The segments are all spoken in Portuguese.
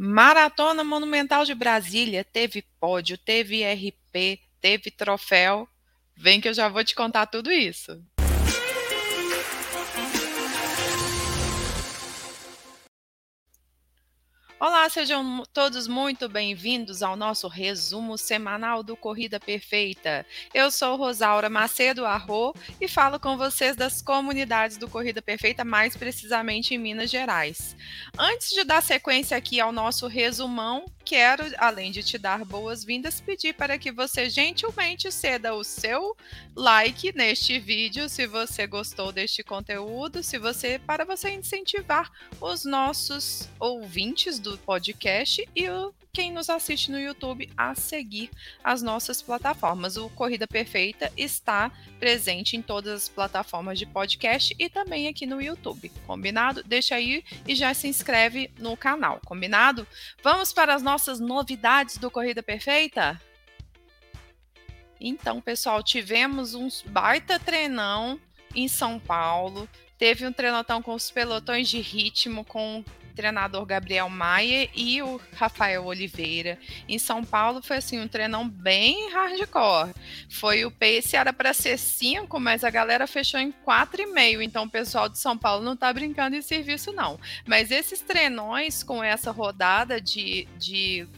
Maratona Monumental de Brasília teve pódio, teve RP, teve troféu. Vem que eu já vou te contar tudo isso. Olá, sejam todos muito bem-vindos ao nosso resumo semanal do Corrida Perfeita. Eu sou Rosaura Macedo Arro e falo com vocês das comunidades do Corrida Perfeita, mais precisamente em Minas Gerais. Antes de dar sequência aqui ao nosso resumão, quero, além de te dar boas-vindas, pedir para que você gentilmente ceda o seu like neste vídeo, se você gostou deste conteúdo, se você para você incentivar os nossos ouvintes do podcast e o quem nos assiste no YouTube a seguir as nossas plataformas. O Corrida Perfeita está presente em todas as plataformas de podcast e também aqui no YouTube. Combinado? Deixa aí e já se inscreve no canal. Combinado? Vamos para as nossas novidades do Corrida Perfeita? Então, pessoal, tivemos um baita treinão em São Paulo. Teve um treinotão com os pelotões de ritmo, com treinador Gabriel Maia e o Rafael Oliveira. Em São Paulo foi assim um treinão bem hardcore. Foi o pace era para ser 5, mas a galera fechou em 4,5. Então o pessoal de São Paulo não tá brincando em serviço não. Mas esses treinões com essa rodada de, de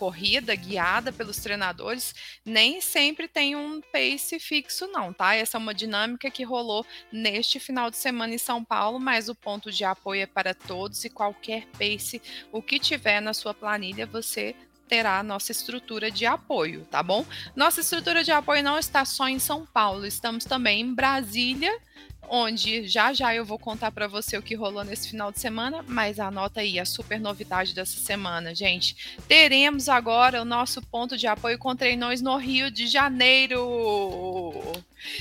corrida guiada pelos treinadores nem sempre tem um pace fixo, não, tá? Essa é uma dinâmica que rolou neste final de semana em São Paulo, mas o ponto de apoio é para todos e qualquer pace, o que tiver na sua planilha, você terá a nossa estrutura de apoio, tá bom? Nossa estrutura de apoio não está só em São Paulo, estamos também em Brasília, onde já já eu vou contar para você o que rolou nesse final de semana, mas anota aí a super novidade dessa semana, gente. Teremos agora o nosso ponto de apoio com treinões no Rio de Janeiro.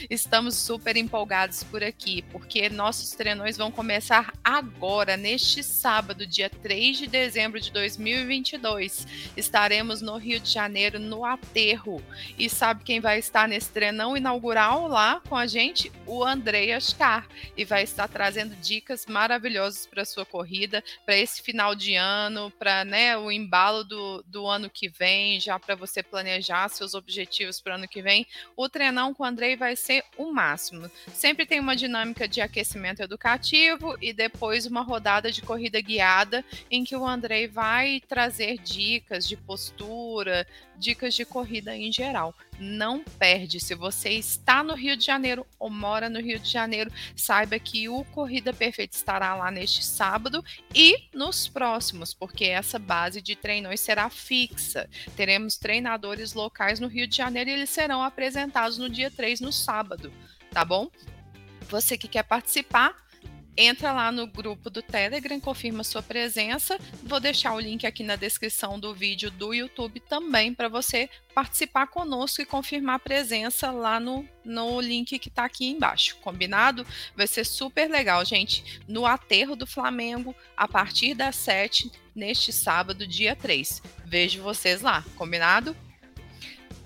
Estamos super empolgados por aqui, porque nossos treinões vão começar agora, neste sábado, dia 3 de dezembro de 2022. Estaremos no Rio de Janeiro, no Aterro. E sabe quem vai estar nesse treinão inaugural lá com a gente? O André Ascar. E vai estar trazendo dicas maravilhosas para sua corrida, para esse final de ano, para né, o embalo do, do ano que vem, já para você planejar seus objetivos para o ano que vem. O treinão com o Andrei vai ser o máximo. Sempre tem uma dinâmica de aquecimento educativo e depois uma rodada de corrida guiada em que o Andrei vai trazer dicas de postura, dicas de corrida em geral. Não perde. Se você está no Rio de Janeiro ou mora no Rio de Janeiro, saiba que o Corrida Perfeita estará lá neste sábado e nos próximos, porque essa base de treinos será fixa. Teremos treinadores locais no Rio de Janeiro e eles serão apresentados no dia 3, no sábado, tá bom? Você que quer participar, entra lá no grupo do Telegram, confirma sua presença. Vou deixar o link aqui na descrição do vídeo do YouTube também para você participar conosco e confirmar a presença lá no, no link que está aqui embaixo. Combinado? Vai ser super legal, gente. No aterro do Flamengo, a partir das 7, neste sábado, dia 3. Vejo vocês lá, combinado?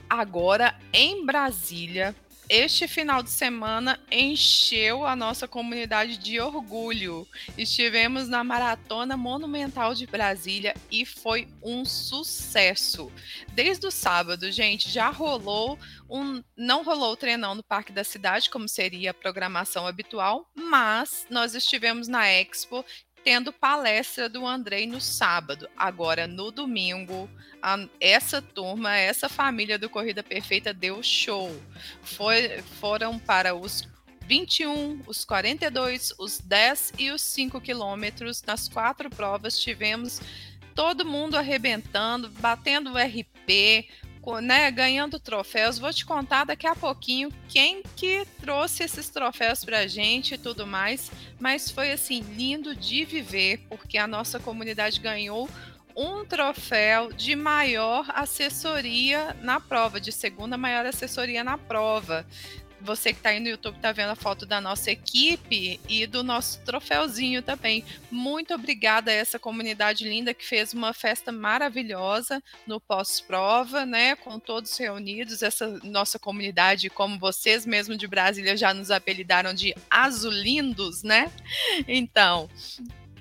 Agora, em Brasília, este final de semana encheu a nossa comunidade de orgulho. Estivemos na Maratona Monumental de Brasília e foi um sucesso. Desde o sábado, gente, já rolou um. Não rolou o treinão no Parque da Cidade, como seria a programação habitual, mas nós estivemos na Expo tendo palestra do Andrei no sábado. Agora, no domingo, a, essa turma, essa família do Corrida Perfeita deu show. Foi, foram para os 21, os 42, os 10 e os 5 quilômetros. Nas quatro provas tivemos todo mundo arrebentando, batendo o RP, né, ganhando troféus. Vou te contar daqui a pouquinho quem que trouxe esses troféus para a gente e tudo mais. Mas foi assim lindo de viver, porque a nossa comunidade ganhou um troféu de maior assessoria na prova, de segunda maior assessoria na prova você que está aí no YouTube está vendo a foto da nossa equipe e do nosso troféuzinho também. Muito obrigada a essa comunidade linda que fez uma festa maravilhosa no pós-prova, né? Com todos reunidos, essa nossa comunidade, como vocês mesmo de Brasília já nos apelidaram de azulindos, né? Então,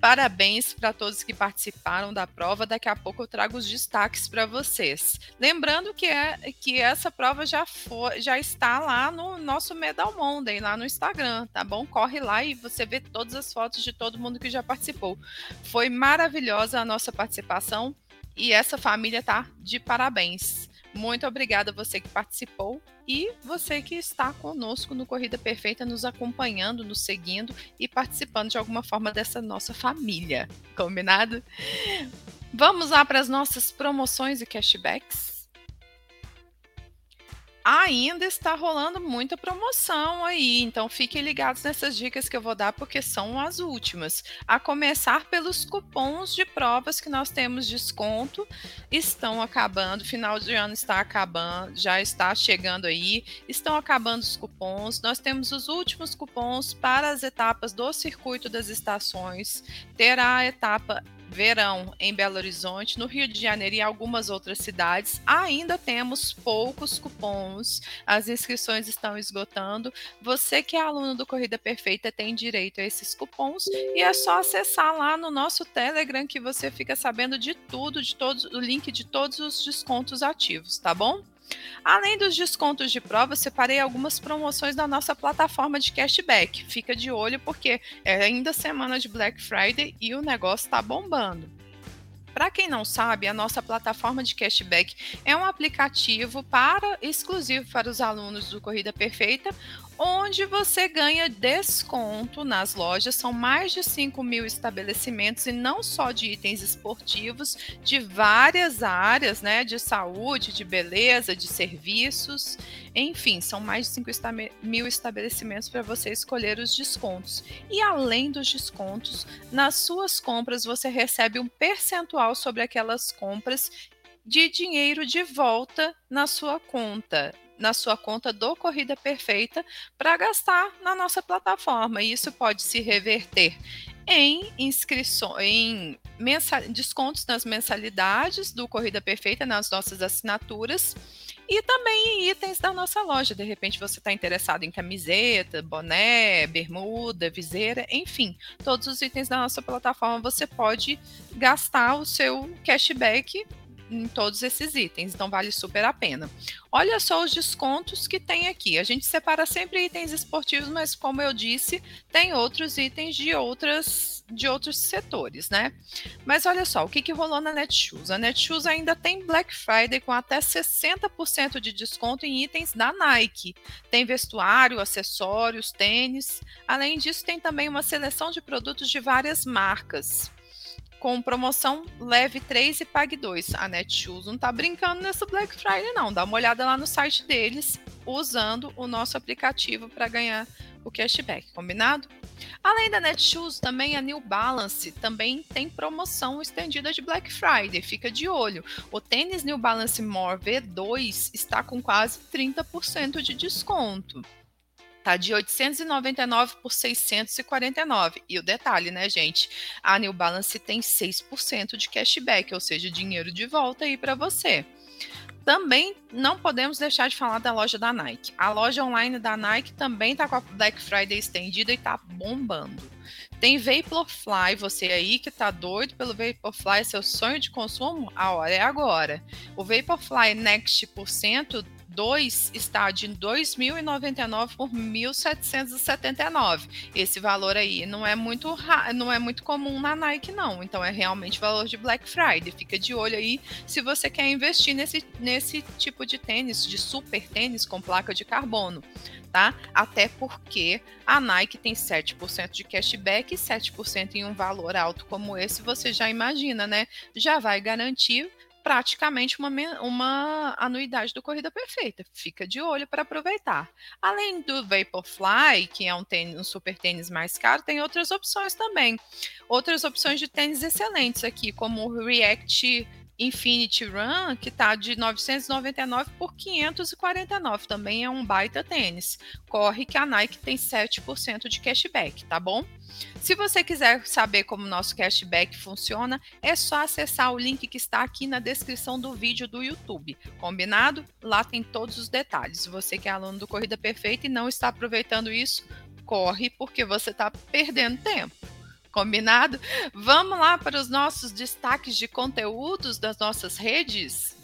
Parabéns para todos que participaram da prova. Daqui a pouco eu trago os destaques para vocês. Lembrando que, é, que essa prova já, for, já está lá no nosso Medal Monday, lá no Instagram, tá bom? Corre lá e você vê todas as fotos de todo mundo que já participou. Foi maravilhosa a nossa participação e essa família tá de parabéns. Muito obrigada a você que participou e você que está conosco no Corrida Perfeita, nos acompanhando, nos seguindo e participando de alguma forma dessa nossa família. Combinado? Vamos lá para as nossas promoções e cashbacks? Ainda está rolando muita promoção aí, então fiquem ligados nessas dicas que eu vou dar porque são as últimas. A começar pelos cupons de provas que nós temos desconto, estão acabando, final de ano está acabando, já está chegando aí, estão acabando os cupons. Nós temos os últimos cupons para as etapas do circuito das estações. Terá a etapa verão em Belo Horizonte, no Rio de Janeiro e algumas outras cidades. Ainda temos poucos cupons, as inscrições estão esgotando. Você que é aluno do Corrida Perfeita tem direito a esses cupons e é só acessar lá no nosso Telegram que você fica sabendo de tudo, de todos, o link de todos os descontos ativos, tá bom? Além dos descontos de prova, separei algumas promoções da nossa plataforma de cashback. Fica de olho porque é ainda semana de Black Friday e o negócio está bombando. Para quem não sabe, a nossa plataforma de cashback é um aplicativo para exclusivo para os alunos do Corrida Perfeita, onde você ganha desconto nas lojas. São mais de 5 mil estabelecimentos e não só de itens esportivos, de várias áreas, né? De saúde, de beleza, de serviços. Enfim, são mais de 5 mil estabelecimentos para você escolher os descontos. E além dos descontos, nas suas compras você recebe um percentual sobre aquelas compras de dinheiro de volta na sua conta na sua conta do Corrida Perfeita para gastar na nossa plataforma. E isso pode se reverter em inscrições, em mensal, descontos nas mensalidades do Corrida Perfeita, nas nossas assinaturas. E também em itens da nossa loja. De repente você está interessado em camiseta, boné, bermuda, viseira, enfim, todos os itens da nossa plataforma você pode gastar o seu cashback em todos esses itens, então vale super a pena. Olha só os descontos que tem aqui. A gente separa sempre itens esportivos, mas como eu disse, tem outros itens de outras de outros setores, né? Mas olha só, o que, que rolou na Netshoes? A Netshoes ainda tem Black Friday com até 60% de desconto em itens da Nike. Tem vestuário, acessórios, tênis. Além disso, tem também uma seleção de produtos de várias marcas com promoção leve 3 e pague 2. A Netshoes não tá brincando nessa Black Friday não. Dá uma olhada lá no site deles usando o nosso aplicativo para ganhar o cashback, combinado? Além da Netshoes, também a New Balance também tem promoção estendida de Black Friday. Fica de olho. O tênis New Balance More V2 está com quase 30% de desconto. Tá de 899 por 649. E o detalhe, né, gente? A New Balance tem 6% de cashback, ou seja, dinheiro de volta aí para você. Também não podemos deixar de falar da loja da Nike. A loja online da Nike também tá com a Black Friday estendida e tá bombando. Tem Vaporfly, você aí que tá doido pelo Vaporfly, seu sonho de consumo, a hora é agora. O Vaporfly Next por cento 2 está de 2.099 por 1.779. Esse valor aí não é muito não é muito comum na Nike não, então é realmente valor de Black Friday. Fica de olho aí se você quer investir nesse, nesse tipo de tênis, de super tênis com placa de carbono. Tá? Até porque a Nike tem 7% de cashback e 7% em um valor alto como esse, você já imagina, né? Já vai garantir praticamente uma, uma anuidade do Corrida Perfeita. Fica de olho para aproveitar. Além do Vaporfly, que é um, tênis, um super tênis mais caro, tem outras opções também. Outras opções de tênis excelentes aqui, como o React Infinity Run, que está de 999 por 549. Também é um baita tênis. Corre que a Nike tem 7% de cashback, tá bom? Se você quiser saber como o nosso cashback funciona, é só acessar o link que está aqui na descrição do vídeo do YouTube. Combinado? Lá tem todos os detalhes. Você que é aluno do Corrida Perfeita e não está aproveitando isso, corre porque você está perdendo tempo. Combinado? Vamos lá para os nossos destaques de conteúdos das nossas redes?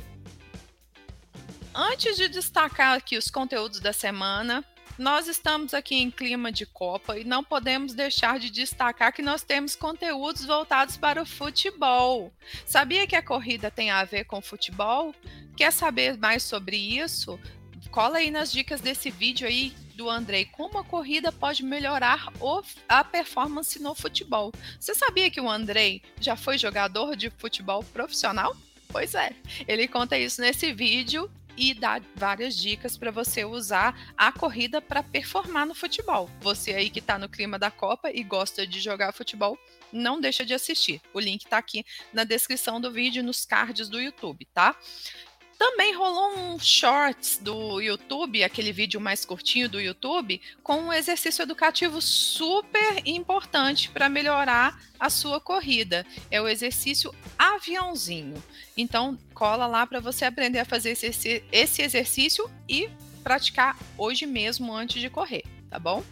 Antes de destacar aqui os conteúdos da semana, nós estamos aqui em clima de Copa e não podemos deixar de destacar que nós temos conteúdos voltados para o futebol. Sabia que a corrida tem a ver com futebol? Quer saber mais sobre isso? Cola aí nas dicas desse vídeo aí do Andrei, como a corrida pode melhorar o, a performance no futebol. Você sabia que o Andrei já foi jogador de futebol profissional? Pois é, ele conta isso nesse vídeo e dá várias dicas para você usar a corrida para performar no futebol. Você aí que está no clima da Copa e gosta de jogar futebol, não deixa de assistir. O link está aqui na descrição do vídeo, nos cards do YouTube, tá? Também rolou um shorts do YouTube, aquele vídeo mais curtinho do YouTube, com um exercício educativo super importante para melhorar a sua corrida. É o exercício aviãozinho. Então, cola lá para você aprender a fazer esse, esse exercício e praticar hoje mesmo antes de correr, tá bom?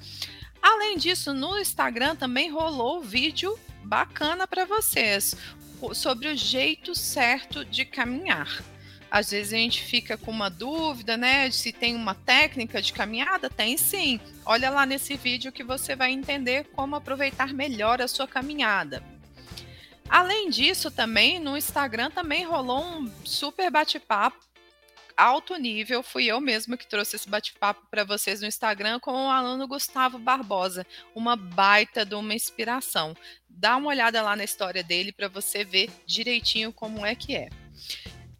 Além disso, no Instagram também rolou vídeo bacana para vocês sobre o jeito certo de caminhar. Às vezes a gente fica com uma dúvida, né? Se tem uma técnica de caminhada? Tem sim. Olha lá nesse vídeo que você vai entender como aproveitar melhor a sua caminhada. Além disso, também no Instagram também rolou um super bate-papo alto nível. Fui eu mesma que trouxe esse bate-papo para vocês no Instagram com o aluno Gustavo Barbosa, uma baita de uma inspiração. Dá uma olhada lá na história dele para você ver direitinho como é que é.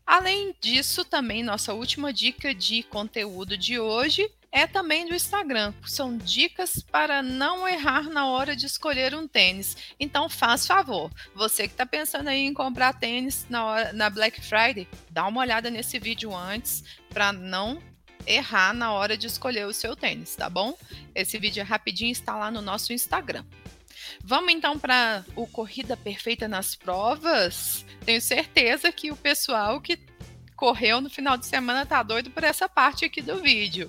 Além disso, também nossa última dica de conteúdo de hoje é também do Instagram. São dicas para não errar na hora de escolher um tênis. Então, faz favor, você que está pensando em comprar tênis na, hora, na Black Friday, dá uma olhada nesse vídeo antes para não errar na hora de escolher o seu tênis, tá bom? Esse vídeo é rapidinho, está lá no nosso Instagram. Vamos então para o Corrida Perfeita nas Provas? Tenho certeza que o pessoal que correu no final de semana tá doido por essa parte aqui do vídeo.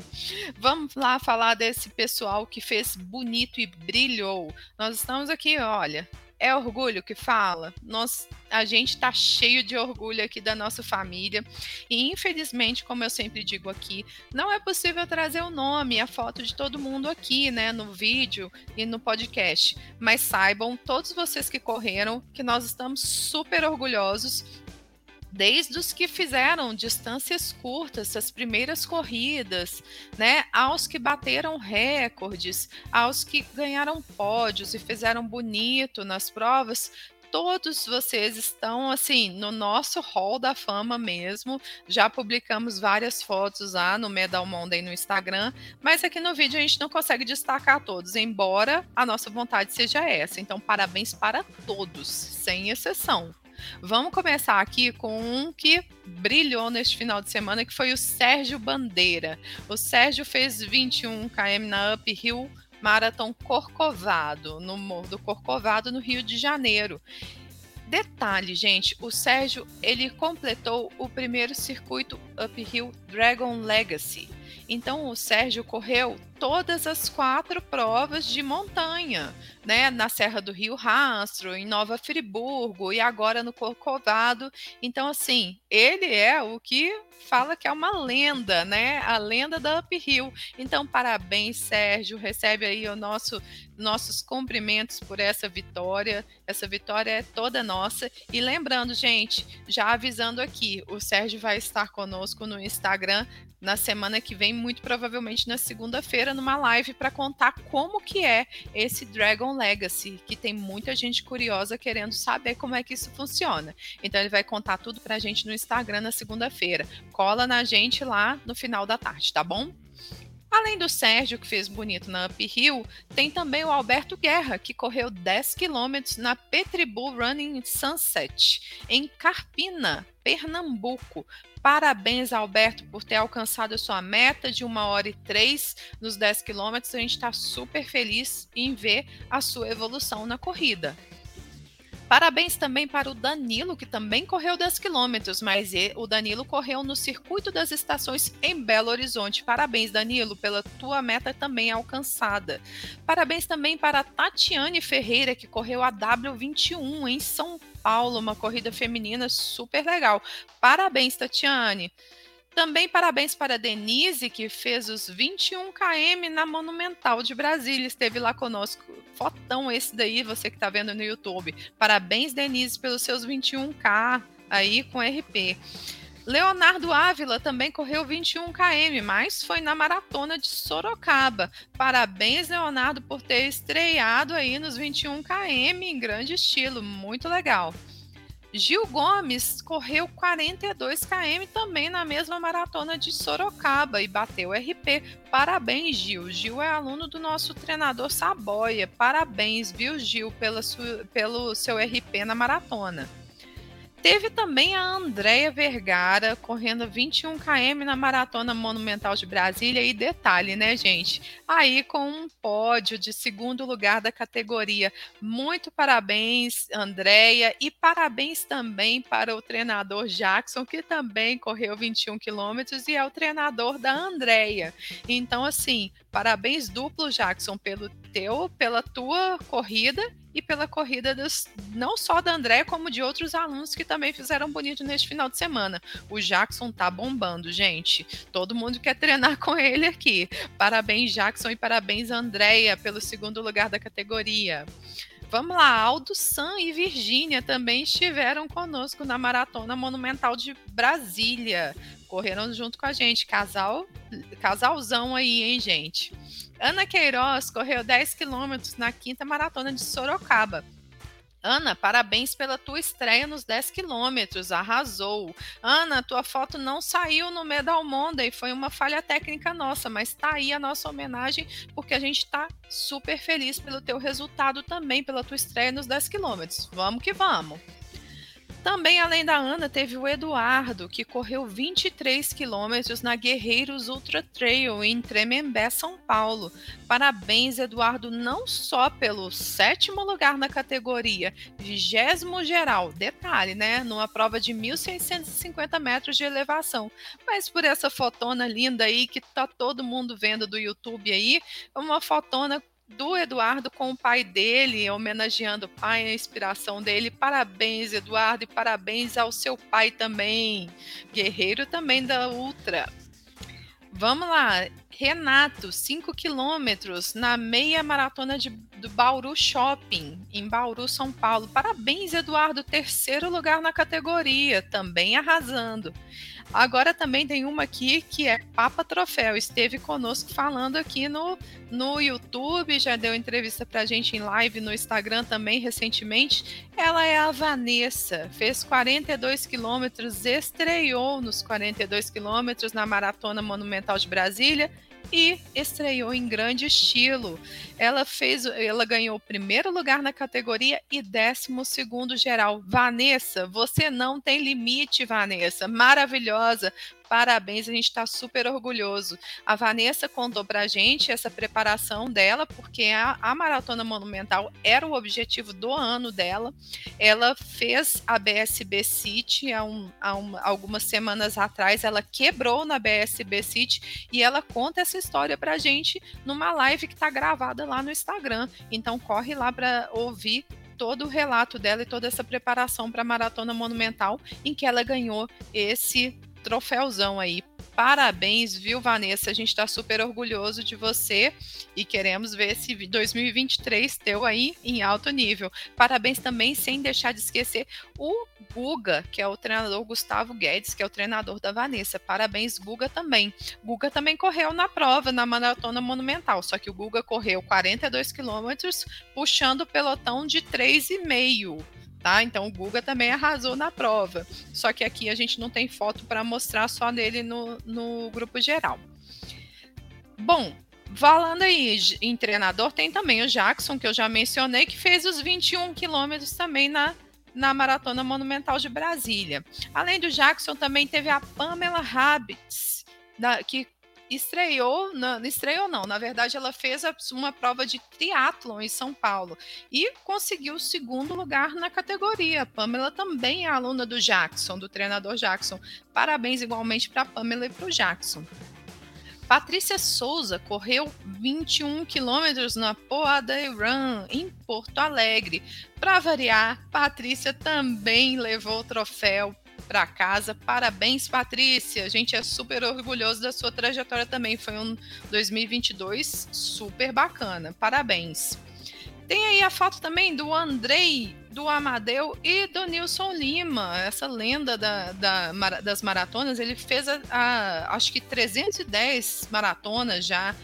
Vamos lá falar desse pessoal que fez bonito e brilhou. Nós estamos aqui, olha, é orgulho que fala? Nós, a gente está cheio de orgulho aqui da nossa família. E infelizmente, como eu sempre digo aqui, não é possível trazer o nome a foto de todo mundo aqui, né, no vídeo e no podcast. Mas saibam, todos vocês que correram, que nós estamos super orgulhosos desde os que fizeram distâncias curtas, as primeiras corridas, né, aos que bateram recordes, aos que ganharam pódios e fizeram bonito nas provas, todos vocês estão assim no nosso hall da fama mesmo. Já publicamos várias fotos lá no Medal Monday no Instagram, mas aqui no vídeo a gente não consegue destacar todos, embora a nossa vontade seja essa. Então, parabéns para todos, sem exceção. Vamos começar aqui com um que brilhou neste final de semana, que foi o Sérgio Bandeira. O Sérgio fez 21 km na Uphill Marathon Corcovado, no Morro do Corcovado, no Rio de Janeiro. Detalhe, gente, o Sérgio ele completou o primeiro circuito Uphill Dragon Legacy. Então o Sérgio correu todas as quatro provas de montanha, né? Na Serra do Rio Rastro, em Nova Friburgo e agora no Corcovado. Então, assim, ele é o que fala que é uma lenda, né? A lenda da Uphill. Então, parabéns, Sérgio. Recebe aí o nosso nossos cumprimentos por essa vitória. Essa vitória é toda nossa. E lembrando, gente, já avisando aqui, o Sérgio vai estar conosco no Instagram na semana que vem, muito provavelmente na segunda-feira, numa live para contar como que é esse Dragon Legacy, que tem muita gente curiosa querendo saber como é que isso funciona. Então ele vai contar tudo para a gente no Instagram na segunda-feira. Cola na gente lá no final da tarde, tá bom? Além do Sérgio, que fez bonito na Uphill, tem também o Alberto Guerra, que correu 10 quilômetros na Petribull Running Sunset, em Carpina, Pernambuco. Parabéns, Alberto, por ter alcançado a sua meta de 1 hora e 3 nos 10 quilômetros. A gente está super feliz em ver a sua evolução na corrida. Parabéns também para o Danilo, que também correu 10 quilômetros, mas o Danilo correu no Circuito das Estações em Belo Horizonte. Parabéns, Danilo, pela tua meta também alcançada. Parabéns também para a Tatiane Ferreira, que correu a W21 em São Paulo, uma corrida feminina super legal. Parabéns, Tatiane. Também parabéns para a Denise, que fez os 21 km na Monumental de Brasília. Esteve lá conosco. Fotão esse daí, você que está vendo no YouTube. Parabéns, Denise, pelos seus 21K aí com RP. Leonardo Ávila também correu 21 km, mas foi na maratona de Sorocaba. Parabéns, Leonardo, por ter estreado aí nos 21 km em grande estilo, muito legal. Gil Gomes correu 42 km também na mesma maratona de Sorocaba e bateu RP. Parabéns, Gil. Gil é aluno do nosso treinador Saboia. Parabéns, viu, Gil, pela sua, pelo seu RP na maratona. Teve também a Andréia Vergara correndo 21 km na Maratona Monumental de Brasília. E detalhe, né, gente? Aí com um pódio de segundo lugar da categoria. Muito parabéns, Andréia, e parabéns também para o treinador Jackson, que também correu 21 quilômetros e é o treinador da Andréia. Então, assim, parabéns duplo, Jackson, pelo teu, pela tua corrida e pela corrida dos, não só da André, como de outros alunos que também fizeram bonito neste final de semana. O Jackson tá bombando, gente. Todo mundo quer treinar com ele aqui. Parabéns, Jackson, e parabéns, Andréia, pelo segundo lugar da categoria. Vamos lá, Aldo San e Virgínia também estiveram conosco na Maratona Monumental de Brasília. Correram junto com a gente. Casal, casalzão aí, hein, gente? Ana Queiroz correu 10 quilômetros na quinta maratona de Sorocaba. Ana, parabéns pela tua estreia nos 10 quilômetros, arrasou. Ana, tua foto não saiu no Medal Monday, foi uma falha técnica nossa, mas tá aí a nossa homenagem, porque a gente tá super feliz pelo teu resultado também, pela tua estreia nos 10 quilômetros. Vamos que vamos! Também, além da Ana, teve o Eduardo, que correu 23 quilômetros na Guerreiros Ultra Trail em Tremembé, São Paulo. Parabéns, Eduardo, não só pelo sétimo lugar na categoria, vigésimo geral, detalhe, né? Numa prova de 1.650 metros de elevação, mas por essa fotona linda aí que tá todo mundo vendo do YouTube aí, uma fotona do Eduardo com o pai dele, homenageando o pai, a inspiração dele. Parabéns, Eduardo, e parabéns ao seu pai também, guerreiro também da Ultra. Vamos lá, Renato, 5 quilômetros na meia maratona de, do Bauru Shopping, em Bauru, São Paulo. Parabéns, Eduardo, terceiro lugar na categoria, também arrasando. Agora também tem uma aqui que é Papa Troféu. Esteve conosco falando aqui no, no YouTube, já deu entrevista pra gente em live no Instagram também recentemente. Ela é a Vanessa, fez 42 quilômetros, estreou nos 42 quilômetros na Maratona Monumental de Brasília e estreou em grande estilo. Ela fez, ela ganhou o primeiro lugar na categoria e décimo segundo geral. Vanessa, você não tem limite, Vanessa. Maravilhosa. Parabéns, a gente está super orgulhoso. A Vanessa contou para a gente essa preparação dela, porque a, a, Maratona Monumental era o objetivo do ano dela. Ela fez a BSB City há, um, há um, algumas semanas atrás, ela quebrou na BSB City e ela conta essa história para a gente numa live que está gravada lá no Instagram. Então corre lá para ouvir todo o relato dela e toda essa preparação para a Maratona Monumental, em que ela ganhou esse troféuzão aí. Parabéns, viu, Vanessa? A gente está super orgulhoso de você e queremos ver esse 2023 teu aí em alto nível. Parabéns também, sem deixar de esquecer, o Guga, que é o treinador Gustavo Guedes, que é o treinador da Vanessa. Parabéns, Guga também. Guga também correu na prova, na maratona monumental, só que o Guga correu 42 quilômetros, puxando o pelotão de 3,5 tá? Então o Guga também arrasou na prova. Só que aqui a gente não tem foto para mostrar só dele no, no grupo geral. Bom, falando aí em treinador, tem também o Jackson, que eu já mencionei, que fez os 21 quilômetros também na, na Maratona Monumental de Brasília. Além do Jackson, também teve a Pamela Habits, que estreou, não, estreou não, na verdade ela fez uma prova de triatlon em São Paulo e conseguiu o segundo lugar na categoria. A Pamela também é aluna do Jackson, do treinador Jackson. Parabéns igualmente para a Pamela e para o Jackson. Patrícia Souza correu 21 quilômetros na Poa Day Run, em Porto Alegre. Para variar, Patrícia também levou o troféu para casa. Parabéns, Patrícia. A gente é super orgulhoso da sua trajetória também. Foi um 2022 super bacana. Parabéns. Tem aí a foto também do Andrei, do Amadeu e do Nilson Lima, essa lenda da, da, das maratonas. Ele fez, a, a, acho que 310 maratonas já.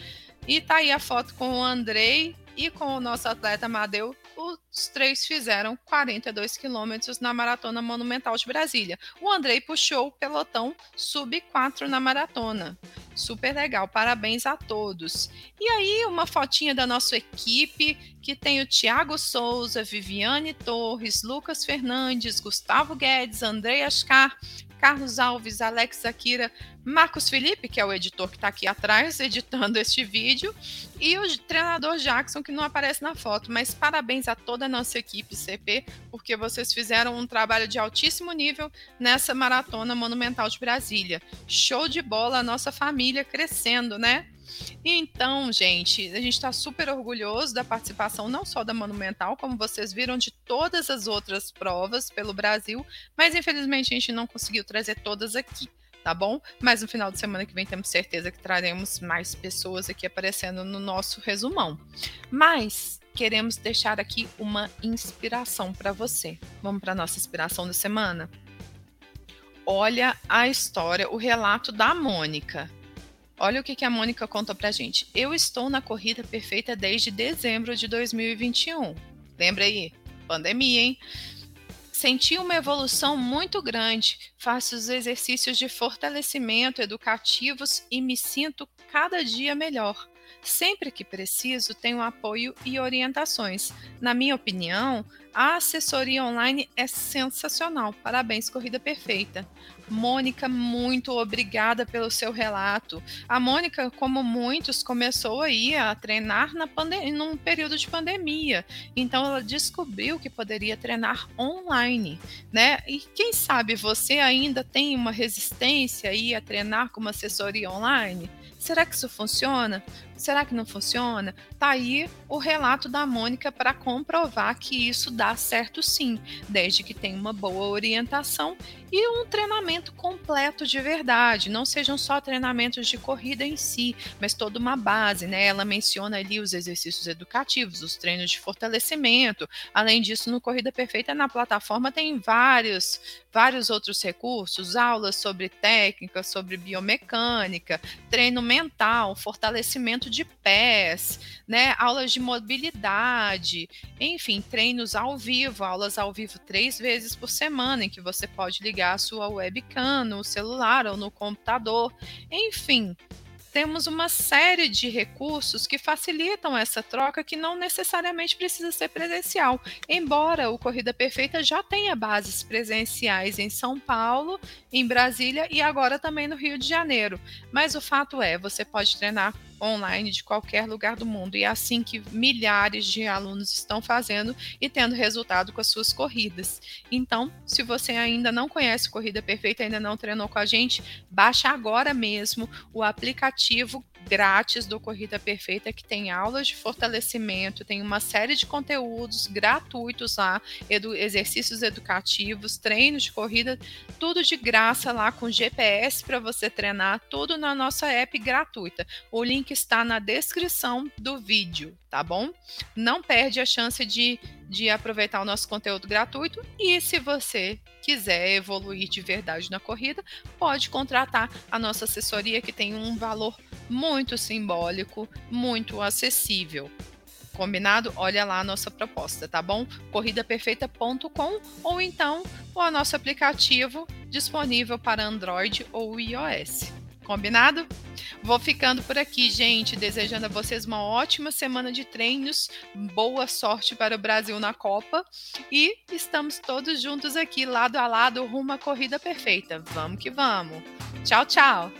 E tá aí a foto com o Andrei e com o nosso atleta Amadeu os três fizeram 42 quilômetros na Maratona Monumental de Brasília. O Andrei puxou o pelotão sub-4 na maratona. Super legal, parabéns a todos. E aí, uma fotinha da nossa equipe, que tem o Tiago Souza, Viviane Torres, Lucas Fernandes, Gustavo Guedes, André Ascar, Carlos Alves, Alex Akira, Marcos Felipe, que é o editor que está aqui atrás editando este vídeo, e o treinador Jackson, que não aparece na foto. Mas parabéns a toda a nossa equipe CP, porque vocês fizeram um trabalho de altíssimo nível nessa maratona monumental de Brasília. Show de bola, a nossa família crescendo, né? Então, gente, a gente está super orgulhoso da participação não só da Monumental, como vocês viram, de todas as outras provas pelo Brasil, mas infelizmente a gente não conseguiu trazer todas aqui tá bom? Mas no final de semana que vem temos certeza que traremos mais pessoas aqui aparecendo no nosso resumão. Mas queremos deixar aqui uma inspiração para você. Vamos para nossa inspiração da semana? Olha a história, o relato da Mônica. Olha o que, a Mônica conta pra gente. Eu estou na corrida perfeita desde dezembro de 2021. Lembra aí? Pandemia, hein? Senti uma evolução muito grande, faço os exercícios de fortalecimento educativos e me sinto cada dia melhor. Sempre que preciso, tenho apoio e orientações. Na minha opinião, a assessoria online é sensacional. Parabéns, Corrida Perfeita. Mônica, muito obrigada pelo seu relato. A Mônica, como muitos, começou aí a treinar na num período de pandemia. Então ela descobriu que poderia treinar online, né? E quem sabe você ainda tem uma resistência aí a treinar com uma assessoria online? Será que isso funciona? Será que não funciona? Tá aí o relato da Mônica para comprovar que isso dá certo sim, desde que tenha uma boa orientação e um treinamento completo de verdade. Não sejam só treinamentos de corrida em si, mas toda uma base, né? Ela menciona ali os exercícios educativos, os treinos de fortalecimento. Além disso, no Corrida Perfeita na plataforma tem vários vários outros recursos, aulas sobre técnica, sobre biomecânica, treino mental, fortalecimento de pés, né, aulas de mobilidade, enfim, treinos ao vivo, aulas ao vivo três vezes por semana, em que você pode ligar a sua webcam no celular ou no computador, enfim, temos uma série de recursos que facilitam essa troca que não necessariamente precisa ser presencial. Embora o Corrida Perfeita já tenha bases presenciais em São Paulo, em Brasília e agora também no Rio de Janeiro. Mas o fato é, você pode treinar online de qualquer lugar do mundo. E é assim que milhares de alunos estão fazendo e tendo resultado com as suas corridas. Então, se você ainda não conhece Corrida Perfeita, ainda não treinou com a gente, baixa agora mesmo o aplicativo grátis do Corrida Perfeita, que tem aulas de fortalecimento, tem uma série de conteúdos gratuitos lá, edu exercícios educativos, treinos de corrida, tudo de graça lá com GPS para você treinar, tudo na nossa app gratuita. O link está na descrição do vídeo, tá bom? Não perde a chance de, de aproveitar o nosso conteúdo gratuito e se você quiser evoluir de verdade na corrida, pode contratar a nossa assessoria que tem um valor muito simbólico, muito acessível. Combinado? Olha lá a nossa proposta, tá bom? corridaperfeita.com ou então o nosso aplicativo disponível para Android ou iOS. Combinado? Vou ficando por aqui, gente, desejando a vocês uma ótima semana de treinos, boa sorte para o Brasil na Copa e estamos todos juntos aqui, lado a lado, rumo à corrida perfeita. Vamos que vamos. Tchau, tchau.